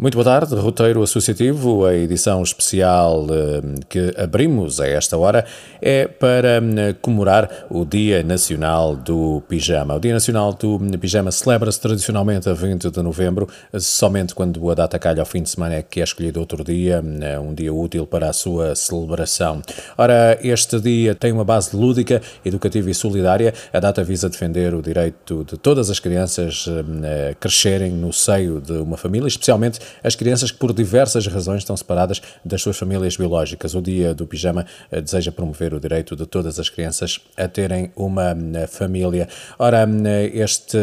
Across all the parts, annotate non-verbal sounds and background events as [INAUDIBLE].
Muito boa tarde, roteiro associativo. A edição especial eh, que abrimos a esta hora é para eh, comemorar o Dia Nacional do Pijama. O Dia Nacional do Pijama celebra-se tradicionalmente a 20 de novembro, somente quando a data calha ao fim de semana é que é escolhido outro dia, eh, um dia útil para a sua celebração. Ora, este dia tem uma base lúdica, educativa e solidária. A data visa defender o direito de todas as crianças a crescerem no seio de uma família, especialmente as crianças que por diversas razões estão separadas das suas famílias biológicas. O Dia do Pijama eh, deseja promover o direito de todas as crianças a terem uma eh, família. Ora, eh, este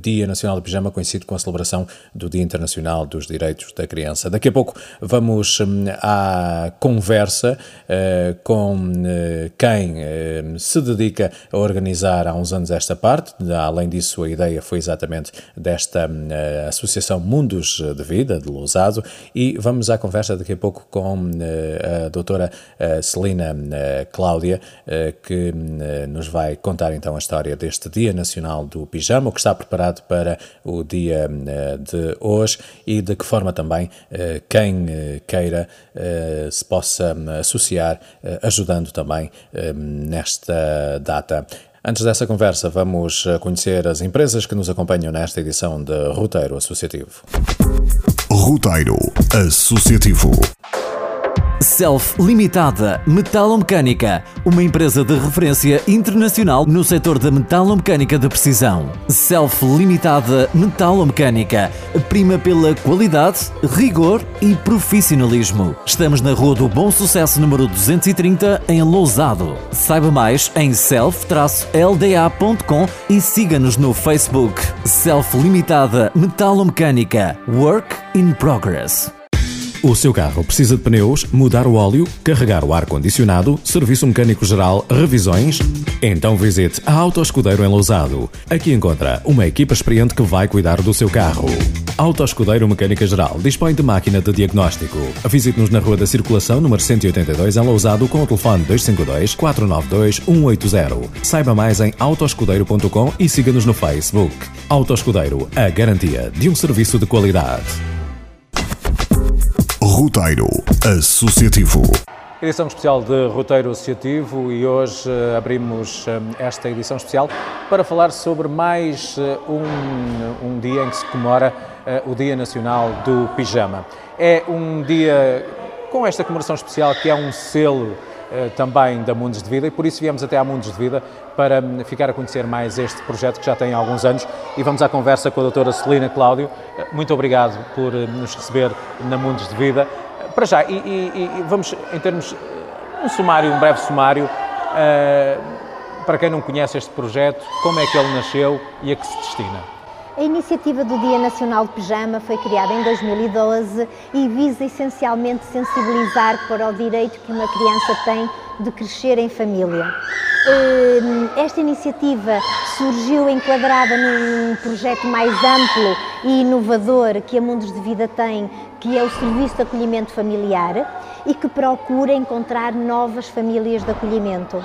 Dia Nacional do Pijama coincide com a celebração do Dia Internacional dos Direitos da Criança. Daqui a pouco vamos à conversa com quem se dedica a organizar há uns anos esta parte. Além disso, a ideia foi exatamente desta Associação Mundos de Vida, de Lousado, e vamos à conversa daqui a pouco com eh, a doutora eh, Celina eh, Cláudia, que nos vai contar então a história deste Dia Nacional do Pijama, o que está preparado para o dia de hoje e de que forma também quem queira se possa associar, ajudando também nesta data. Antes dessa conversa, vamos conhecer as empresas que nos acompanham nesta edição de Roteiro Associativo. Roteiro Associativo. Self Limitada Metalomecânica, uma empresa de referência internacional no setor da metalomecânica de precisão. Self Limitada Metalomecânica, prima pela qualidade, rigor e profissionalismo. Estamos na Rua do Bom Sucesso número 230 em Lousado. Saiba mais em self-lda.com e siga-nos no Facebook. Self Limitada Metalomecânica. Work in progress. O seu carro precisa de pneus, mudar o óleo, carregar o ar-condicionado, serviço mecânico geral, revisões? Então visite a Auto Escudeiro em Lousado. Aqui encontra uma equipa experiente que vai cuidar do seu carro. Auto Escudeiro Mecânica Geral dispõe de máquina de diagnóstico. Visite-nos na Rua da Circulação, número 182, em Lousado, com o telefone 252 492 180. Saiba mais em autoescudeiro.com e siga-nos no Facebook. Auto Escudeiro, a garantia de um serviço de qualidade. Roteiro Associativo. Edição especial de Roteiro Associativo e hoje uh, abrimos uh, esta edição especial para falar sobre mais uh, um, um, dia em que se comemora o Dia Nacional do Pijama. É um dia com esta comemoração especial que é um selo também da Mundos de Vida e por isso viemos até à Mundos de Vida para hum, ficar a conhecer mais este projeto que já tem alguns anos e vamos à conversa com a doutora Celina Cláudio. Muito obrigado por hum, nos receber na Mundos de Vida. Para já, e, e, e vamos em termos, um sumário, um breve sumário, para quem não conhece este projeto, como é que ele nasceu e a que se destina? A iniciativa do Dia Nacional de Pijama foi criada em 2012 e visa essencialmente sensibilizar para o direito que uma criança tem de crescer em família. Hum, esta iniciativa surgiu enquadrada num projeto mais amplo e inovador que a Mundos de Vida tem, que é o Serviço de Acolhimento Familiar e que procura encontrar novas famílias de acolhimento.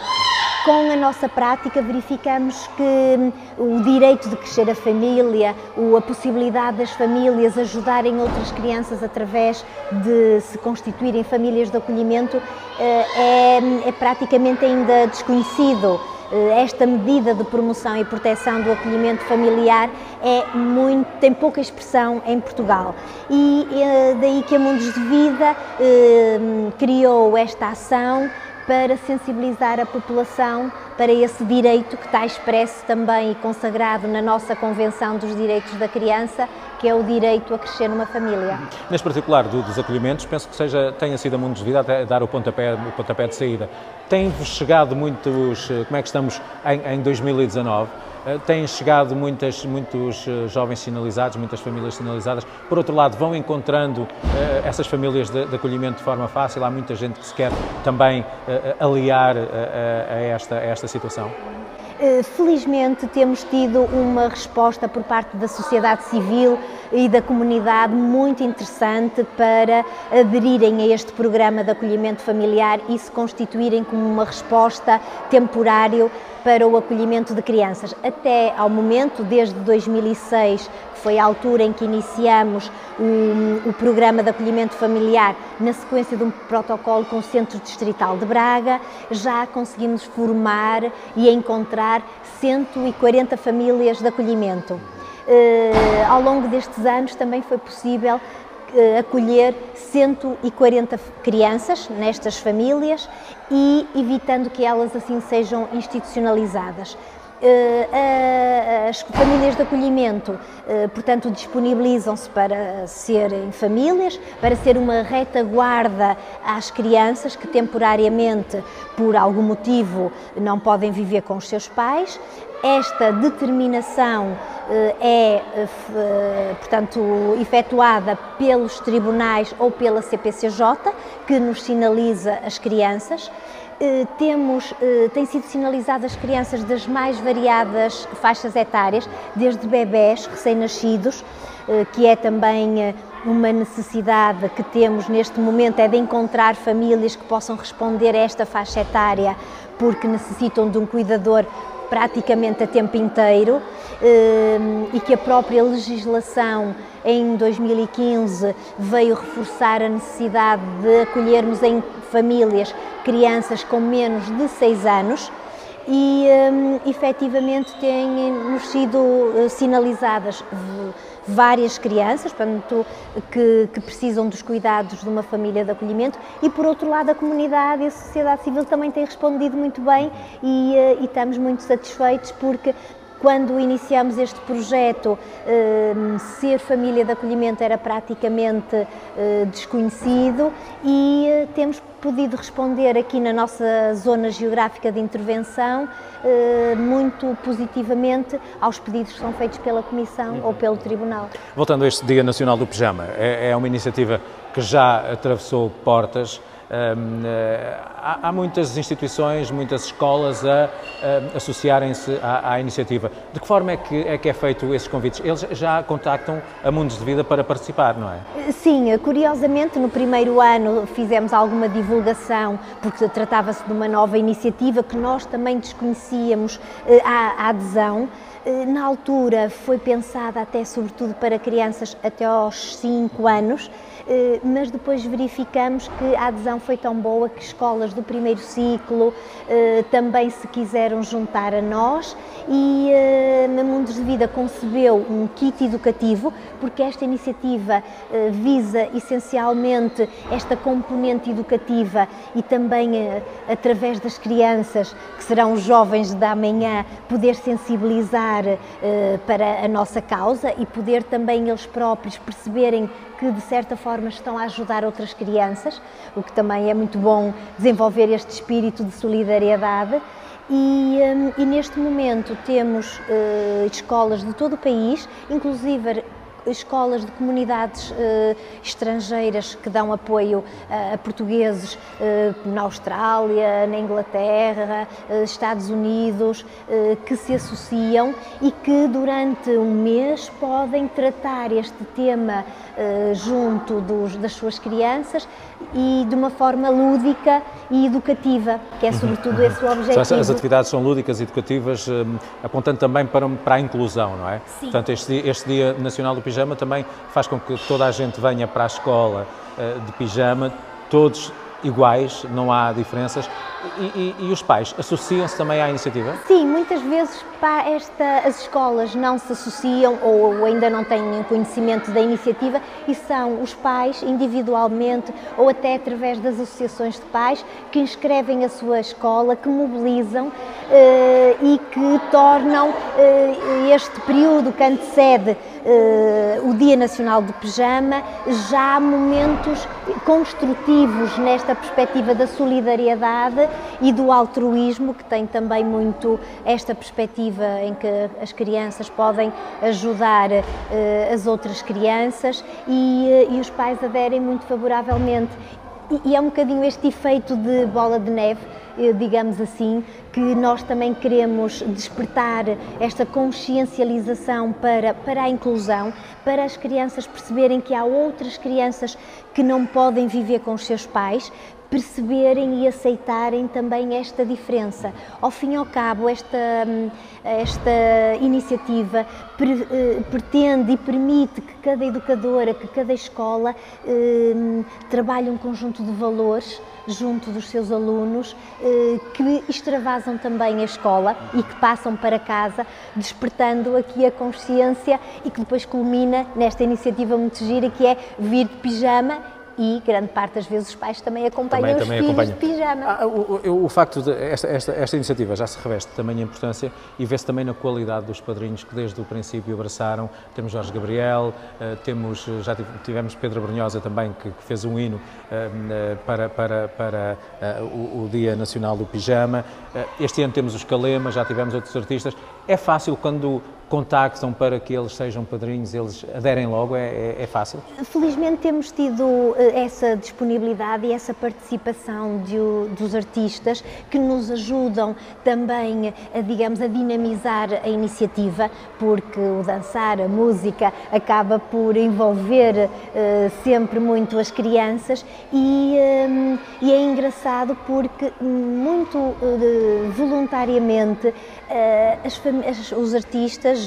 Com a nossa prática, verificamos que hum, o direito de crescer a família, a possibilidade das famílias ajudarem outras crianças através de se constituírem famílias de acolhimento eh, é, é praticamente ainda desconhecido eh, esta medida de promoção e proteção do acolhimento familiar é muito, tem pouca expressão em Portugal. E é daí que a Mundos de Vida eh, criou esta ação para sensibilizar a população para esse direito que está expresso também e consagrado na nossa Convenção dos Direitos da Criança, que é o direito a crescer numa família. Neste particular do, dos acolhimentos, penso que seja, tenha sido a Mundos de Vida a dar o pontapé, o pontapé de saída. Tem-vos chegado muitos, como é que estamos em, em 2019? Eh, têm chegado muitas, muitos eh, jovens sinalizados, muitas famílias sinalizadas. Por outro lado, vão encontrando uh, essas famílias de, de, acolhimento de forma fácil. Há muita gente que se quer também aliar a, esta, a esta situação. Eh, felizmente temos tido uma resposta por parte da sociedade civil e da comunidade muito interessante para aderirem a este programa de acolhimento familiar e se constituírem como uma resposta temporária para o acolhimento de crianças. Até ao momento, desde 2006, que foi a altura em que iniciamos o, o, programa de acolhimento familiar na sequência de um protocolo com o Centro Distrital de Braga, já conseguimos formar e encontrar 140 famílias de acolhimento. Uh, ao longo destes anos também foi possível uh, acolher 140 crianças nestas famílias e evitando que elas assim sejam institucionalizadas. Eh, as famílias de acolhimento, eh, portanto, disponibilizam-se para serem famílias, para ser uma retaguarda às crianças que temporariamente, por algum motivo, não podem viver com os seus pais. Esta determinação eh, é, portanto, efetuada pelos tribunais ou pela CPCJ, que nos sinaliza as crianças. Eh, temos, eh, têm sido sinalizadas crianças das mais variadas faixas etárias, desde bebés recém-nascidos, eh, que é também uma necessidade que temos neste momento, é de encontrar famílias que possam responder a esta faixa etária, porque necessitam de um cuidador praticamente a tempo inteiro e que a própria legislação em 2015 veio reforçar a necessidade de acolhermos em famílias crianças com menos de 6 anos e um, efetivamente têm-nos sido uh, sinalizadas várias crianças portanto, que, que, precisam dos cuidados de uma família de acolhimento. E, por outro lado, a comunidade e a sociedade civil também têm respondido muito bem e, uh, e estamos muito satisfeitos porque quando iniciamos este projeto, hum, ser família de acolhimento era praticamente hum, desconhecido e hum, temos podido responder aqui na nossa zona geográfica de intervenção muito positivamente aos pedidos que são feitos pela Comissão ou pelo Tribunal. Voltando a este Dia Nacional do Pijama, é, é uma iniciativa que já atravessou portas. Eh, há, há, muitas instituições, muitas escolas a, a associarem-se à, à, iniciativa. De que forma é que, é que é feito esses convites? Eles já contactam a Mundos de Vida para participar, não é? Sim, curiosamente no primeiro ano fizemos alguma divulgação, porque tratava-se de uma nova iniciativa que nós também desconhecíamos eh, a, a adesão. Eh, na altura foi pensada até sobretudo para crianças até aos 5 anos eh, mas depois verificamos que a adesão foi tão boa que escolas do primeiro ciclo eh, também se quiseram juntar a nós e eh, a Mundos de Vida concebeu um kit educativo, porque esta iniciativa visa essencialmente esta componente educativa e também através das crianças, que serão os jovens da manhã, poder sensibilizar para a nossa causa e poder também eles próprios perceberem que de certa forma estão a ajudar outras crianças, o que também é muito bom desenvolver este espírito de solidariedade. E, um, e neste momento temos uh, escolas de todo o país, inclusive escolas de comunidades eh, estrangeiras que dão apoio a, a portugueses eh, na Austrália, na Inglaterra, eh, Estados Unidos, eh, que se associam e que durante um mês podem tratar este tema eh, junto dos, das suas crianças e de uma forma lúdica e educativa, que é sobretudo uhum. esse o objetivo. As atividades são lúdicas e educativas, eh, apontando também para, para a inclusão, não é? Sim. Portanto, este, este Dia Nacional do Pijama também faz com que toda a gente venha para a escola eh, de pijama, todos iguais, não há diferenças. E, e, e os pais associam-se também à iniciativa? Sim, muitas vezes esta, as escolas não se associam ou ainda não têm conhecimento da iniciativa e são os pais individualmente ou até através das associações de pais que inscrevem a sua escola, que mobilizam eh, e que tornam eh, este período que antecede eh, o Dia Nacional do Pijama já momentos construtivos nesta perspectiva da solidariedade e do altruísmo, que tem também muito esta perspectiva em que as crianças podem ajudar uh, as outras crianças e, uh, e os pais aderem muito favoravelmente. E, e é um bocadinho este efeito de bola de neve eh, digamos assim, que nós também queremos despertar esta consciencialização para, para a inclusão, para as crianças perceberem que há outras crianças que não podem viver com os seus pais, perceberem e aceitarem também esta diferença. Ao fim e ao cabo, esta, esta iniciativa eh, pretende e permite que cada educadora, que cada escola eh, trabalhe um conjunto de valores junto dos seus alunos eh, que extravasam também a escola e que passam para casa, despertando aqui a consciência e que depois culmina nesta iniciativa muito gira que é vir de pijama e grande parte das vezes os pais também acompanham também, os também filhos de pijama. Ah, o, o, facto de esta, esta, esta, iniciativa já se reveste também a importância e vê-se também na qualidade dos padrinhos que desde o princípio abraçaram. Temos Jorge Gabriel, uh, temos, já tivemos Pedro Brunhosa também, que, que fez um hino uh, para, para, para o, o, Dia Nacional do Pijama. este ano temos os Calema, já tivemos outros artistas. É fácil quando contactam para que eles sejam padrinhos, eles aderem logo? É, é, é fácil? Felizmente temos tido eh, essa disponibilidade e essa participação de, dos artistas que nos ajudam também, a, digamos, a dinamizar a iniciativa, porque o dançar, a música, acaba por envolver uh, sempre muito as crianças e, um, e é engraçado porque muito uh, voluntariamente as, os artistas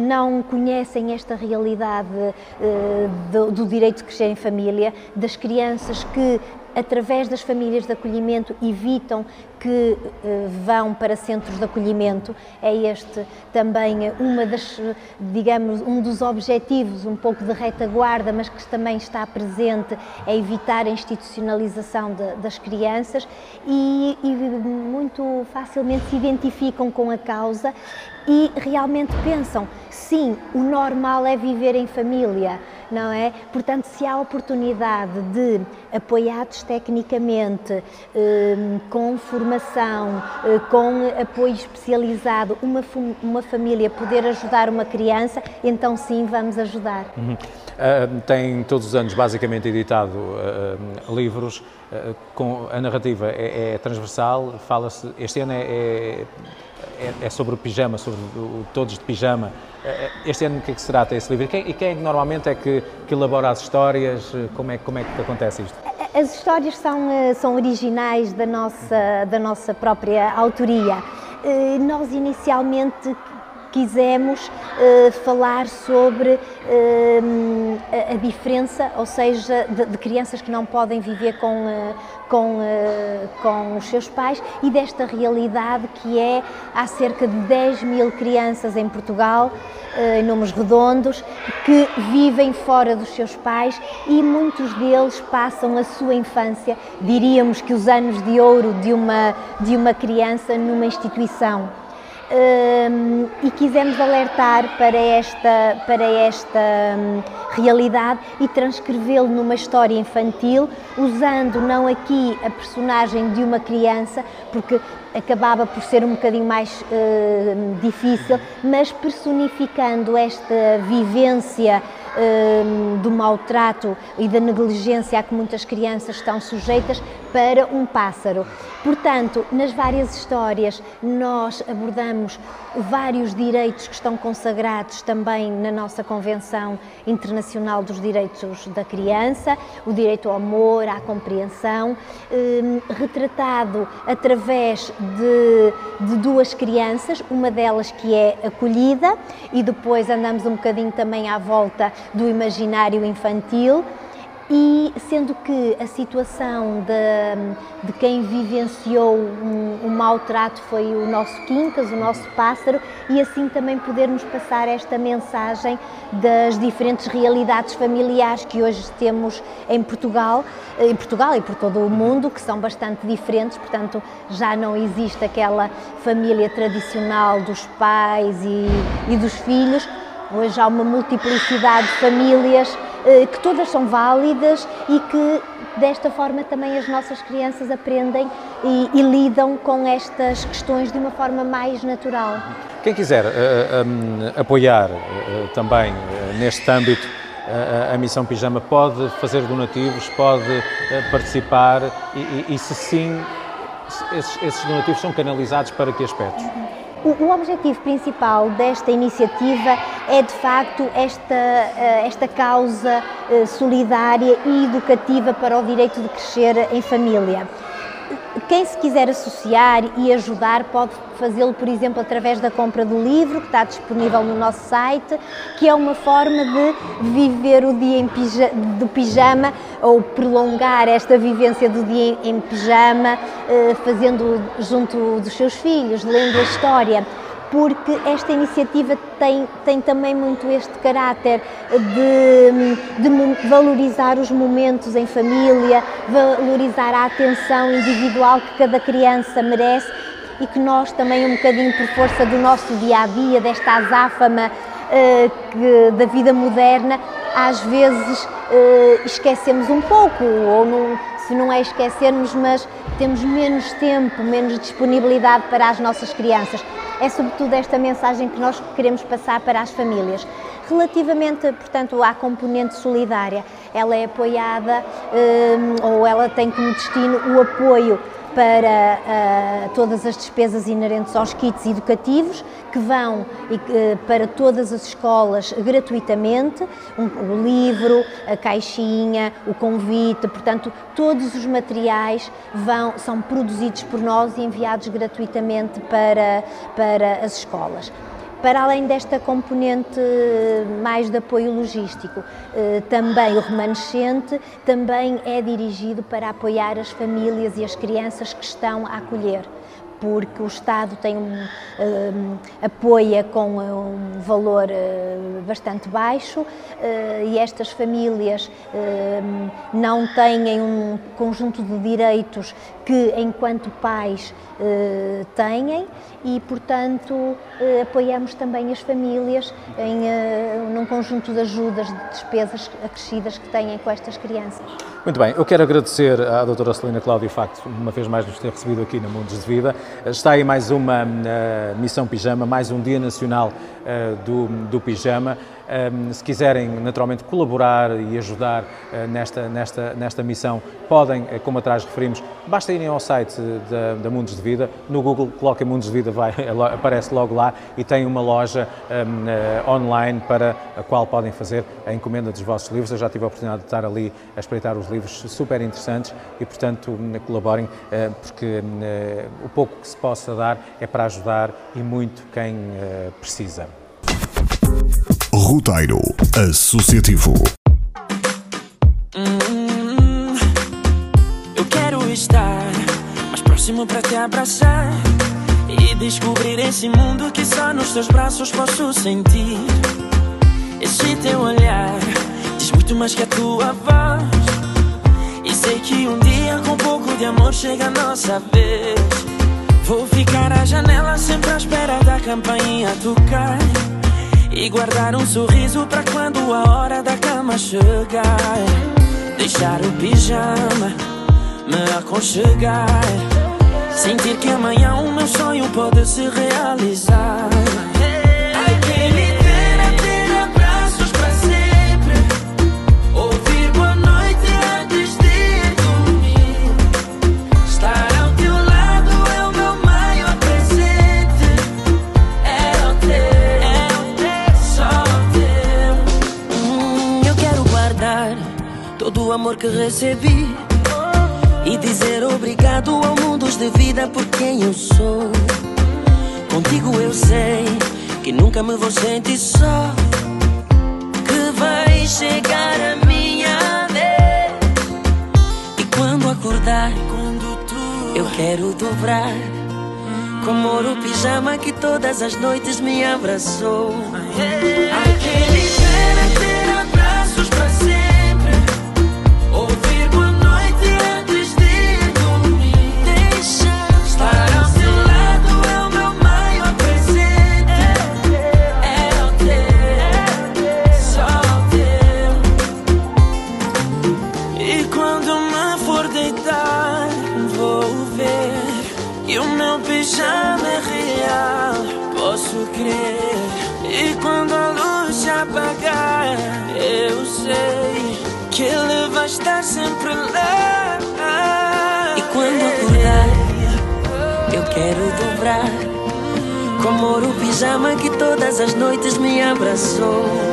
não conhecem esta realidade uh, do, do direito de crescer em família, das crianças que através das famílias de acolhimento, evitam que eh, vão para centros de acolhimento. É este também uma das, digamos, um dos objetivos, um pouco de retaguarda, mas que também está presente, é evitar a institucionalização de, das crianças e, e muito facilmente se identificam com a causa e realmente pensam, sim, o normal é viver em família não é? Portanto, se há oportunidade de, apoiados tecnicamente, eh, com formação, eh, com apoio especializado, uma, uma família poder ajudar uma criança, então sim, vamos ajudar. Uhum. Uh, tem todos os anos basicamente editado uh, livros, uh, com, a narrativa é, é transversal, fala-se, este ano é, é, é, sobre o pijama, sobre o, todos de pijama, este ano o que é que se trata esse livro? E quem, é que normalmente é que, que, elabora as histórias? Como é, como é que acontece isto? As histórias são, eh, são originais da nossa, da nossa própria autoria. Eh, nós inicialmente quisemos uh, falar sobre uh, a, a, diferença, ou seja, de, de, crianças que não podem viver com, uh, com, com os seus pais e desta realidade que é há cerca de 10 mil crianças em Portugal em números redondos, que vivem fora dos seus pais e muitos deles passam a sua infância, diríamos que os anos de ouro de uma, de uma criança numa instituição um, e quisemos alertar para esta, para esta um, realidade e transcrevê-lo numa história infantil, usando não aqui a personagem de uma criança, porque acabava por ser um bocadinho mais uh, difícil, mas personificando esta vivência uh, do maltrato e da negligência a que muitas crianças estão sujeitas para um pássaro. Portanto, nas várias histórias, nós abordamos vários direitos que estão consagrados também na nossa Convenção Internacional dos Direitos da Criança, o direito ao amor, à compreensão, eh, retratado através de, de duas crianças, uma delas que é acolhida, e depois andamos um bocadinho também à volta do imaginário infantil. E sendo que a situação de, de quem vivenciou um, um maltrato foi o nosso Quincas, o nosso pássaro, e assim também podermos passar esta mensagem das diferentes realidades familiares que hoje temos em Portugal, em Portugal e por todo o mundo, que são bastante diferentes, portanto já não existe aquela família tradicional dos pais e, e dos filhos, hoje há uma multiplicidade de famílias que todas são válidas e que desta forma também as nossas crianças aprendem e, e lidam com estas questões de uma forma mais natural. Quem quiser uh, eh, um, eh, apoiar uh, também uh, neste âmbito a, Missão Pijama pode fazer donativos, pode participar e, e, e se sim, esses, esses donativos são canalizados para que aspectos? O, objetivo principal desta iniciativa é, de facto, esta, eh, esta causa eh, solidária e educativa para o direito de crescer em família. Quem se quiser associar e ajudar pode fazê-lo, por exemplo, através da compra do livro, que está disponível no nosso site, que é uma forma de viver o dia pija do pijama ou prolongar esta vivência do dia em pijama, eh, fazendo junto dos seus filhos, lendo a história porque esta iniciativa tem, tem também muito este caráter de, de, valorizar os momentos em família, valorizar a atenção individual que cada criança merece e que nós também, um bocadinho por força do nosso dia a dia, desta azáfama uh, que, da vida moderna, às vezes uh, esquecemos um pouco, ou não, se não é esquecermos, mas temos menos tempo, menos disponibilidade para as nossas crianças é sobretudo esta mensagem que nós queremos passar para as famílias. Relativamente, portanto, à componente solidária, ela é apoiada um, ou ela tem como destino o apoio para uh, todas as despesas inerentes aos kits educativos, que vão uh, para todas as escolas gratuitamente, um, o livro, a caixinha, o convite, portanto, todos os materiais vão, são produzidos por nós e enviados gratuitamente para, para as escolas. Para além desta componente mais de apoio logístico, eh, também o remanescente também é dirigido para apoiar as famílias e as crianças que estão a acolher porque o Estado tem um, um, apoia com um valor bastante baixo e estas famílias não têm um conjunto de direitos que, enquanto pais, têm e, portanto, apoiamos também as famílias em num conjunto de ajudas, de despesas acrescidas que têm com estas crianças. Muito bem, eu quero agradecer à doutora Celina Cláudia Facto, uma vez mais nos ter recebido aqui na Mundos de Vida. Está aí mais uma uh, Missão Pijama, mais um Dia Nacional do, do Pijama. Um, se quiserem naturalmente colaborar e ajudar uh, nesta, nesta, nesta missão, podem, uh, como atrás referimos, basta irem ao site da, da Mundos de Vida, no Google coloquem Mundos de Vida, vai, [LAUGHS] aparece logo lá e tem uma loja uh, online para a qual podem fazer a encomenda dos vossos livros. Eu já tive a oportunidade de estar ali a espreitar os livros super interessantes e, portanto, hum, colaborem, porque hum, o pouco que se possa dar é para ajudar e muito quem precisa. Roteiro Associativo. Hum, eu quero estar mais próximo para te abraçar e descobrir esse mundo que só nos teus braços posso sentir. Esse teu olhar diz muito mais que a tua voz. E sei que um dia, com um pouco de amor, chega a nossa vez. Vou ficar à janela sempre à espera da campainha tocar. E guardar um sorriso pra quando a hora da cama chegar. Deixar o pijama, me aconchegar. Sentir que amanhã o meu sonho pode se realizar amor que recebi e dizer obrigado ao mundo de vida por quem eu sou. Contigo eu sei que nunca me vou sentir só. Que vai chegar a minha vez. E quando acordar, quando tu eu quero dobrar. Com o pijama que todas as noites me abraçou. Aquele pijama que todas as noites me abraçou.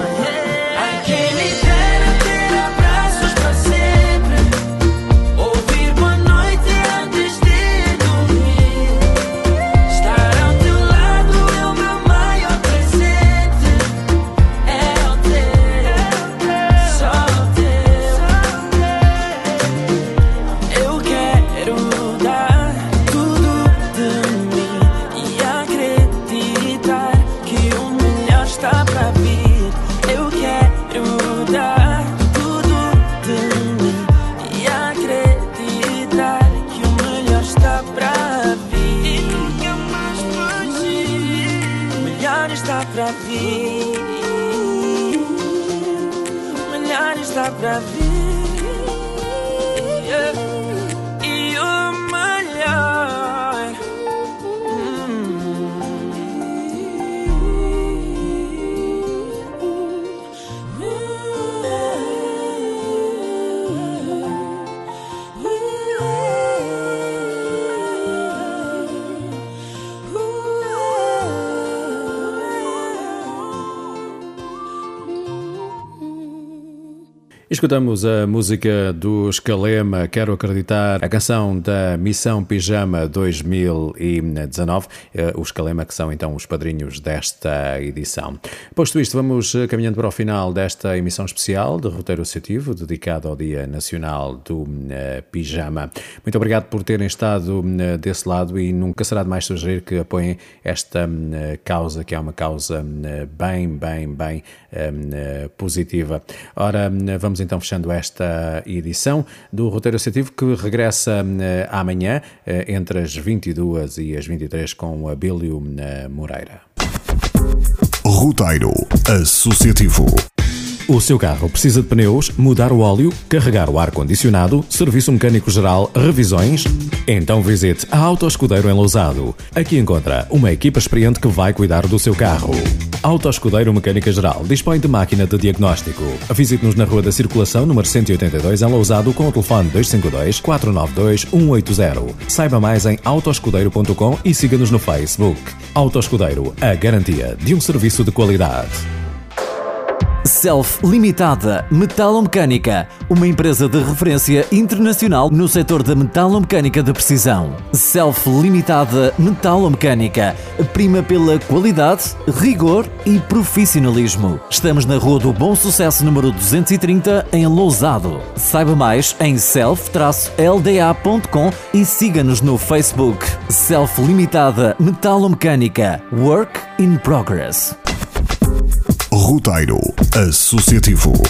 Escutamos a música do Escalema, Quero Acreditar, a canção da Missão Pijama 2019, eh, os Escalema que são então os padrinhos desta edição. Posto isto, vamos eh, caminhando para o final desta emissão especial de roteiro associativo dedicado ao Dia Nacional do eh, Pijama. Muito obrigado por terem estado desse lado e nunca será demais sugerir que apoiem esta causa, que é uma causa bem, bem, bem positiva. Ora, vamos Vamos então fechando esta edição do Roteiro Associativo que regressa uh, amanhã uh, entre as 22 e as 23 com Abílio uh, Moreira. Roteiro Associativo. O seu carro precisa de pneus, mudar o óleo, carregar o ar-condicionado, serviço mecânico geral, revisões? Então visite a Auto Escudeiro em Lousado. Aqui encontra uma equipa experiente que vai cuidar do seu carro. Auto Escudeiro Mecânica Geral dispõe de máquina de diagnóstico. Visite-nos na Rua da Circulação, número 182, em Lousado, com o telefone 252 492 180. Saiba mais em autoescudeiro.com e siga-nos no Facebook. Auto Escudeiro, a garantia de um serviço de qualidade. Self Limitada Metalomecânica, uma empresa de referência internacional no setor da metalomecânica de precisão. Self Limitada Metalomecânica, prima pela qualidade, rigor e profissionalismo. Estamos na Rua do Bom Sucesso número 230 em Lousado. Saiba mais em self-lda.com e siga-nos no Facebook. Self Limitada Metalomecânica, Work in Progress. Roteiro Associativo.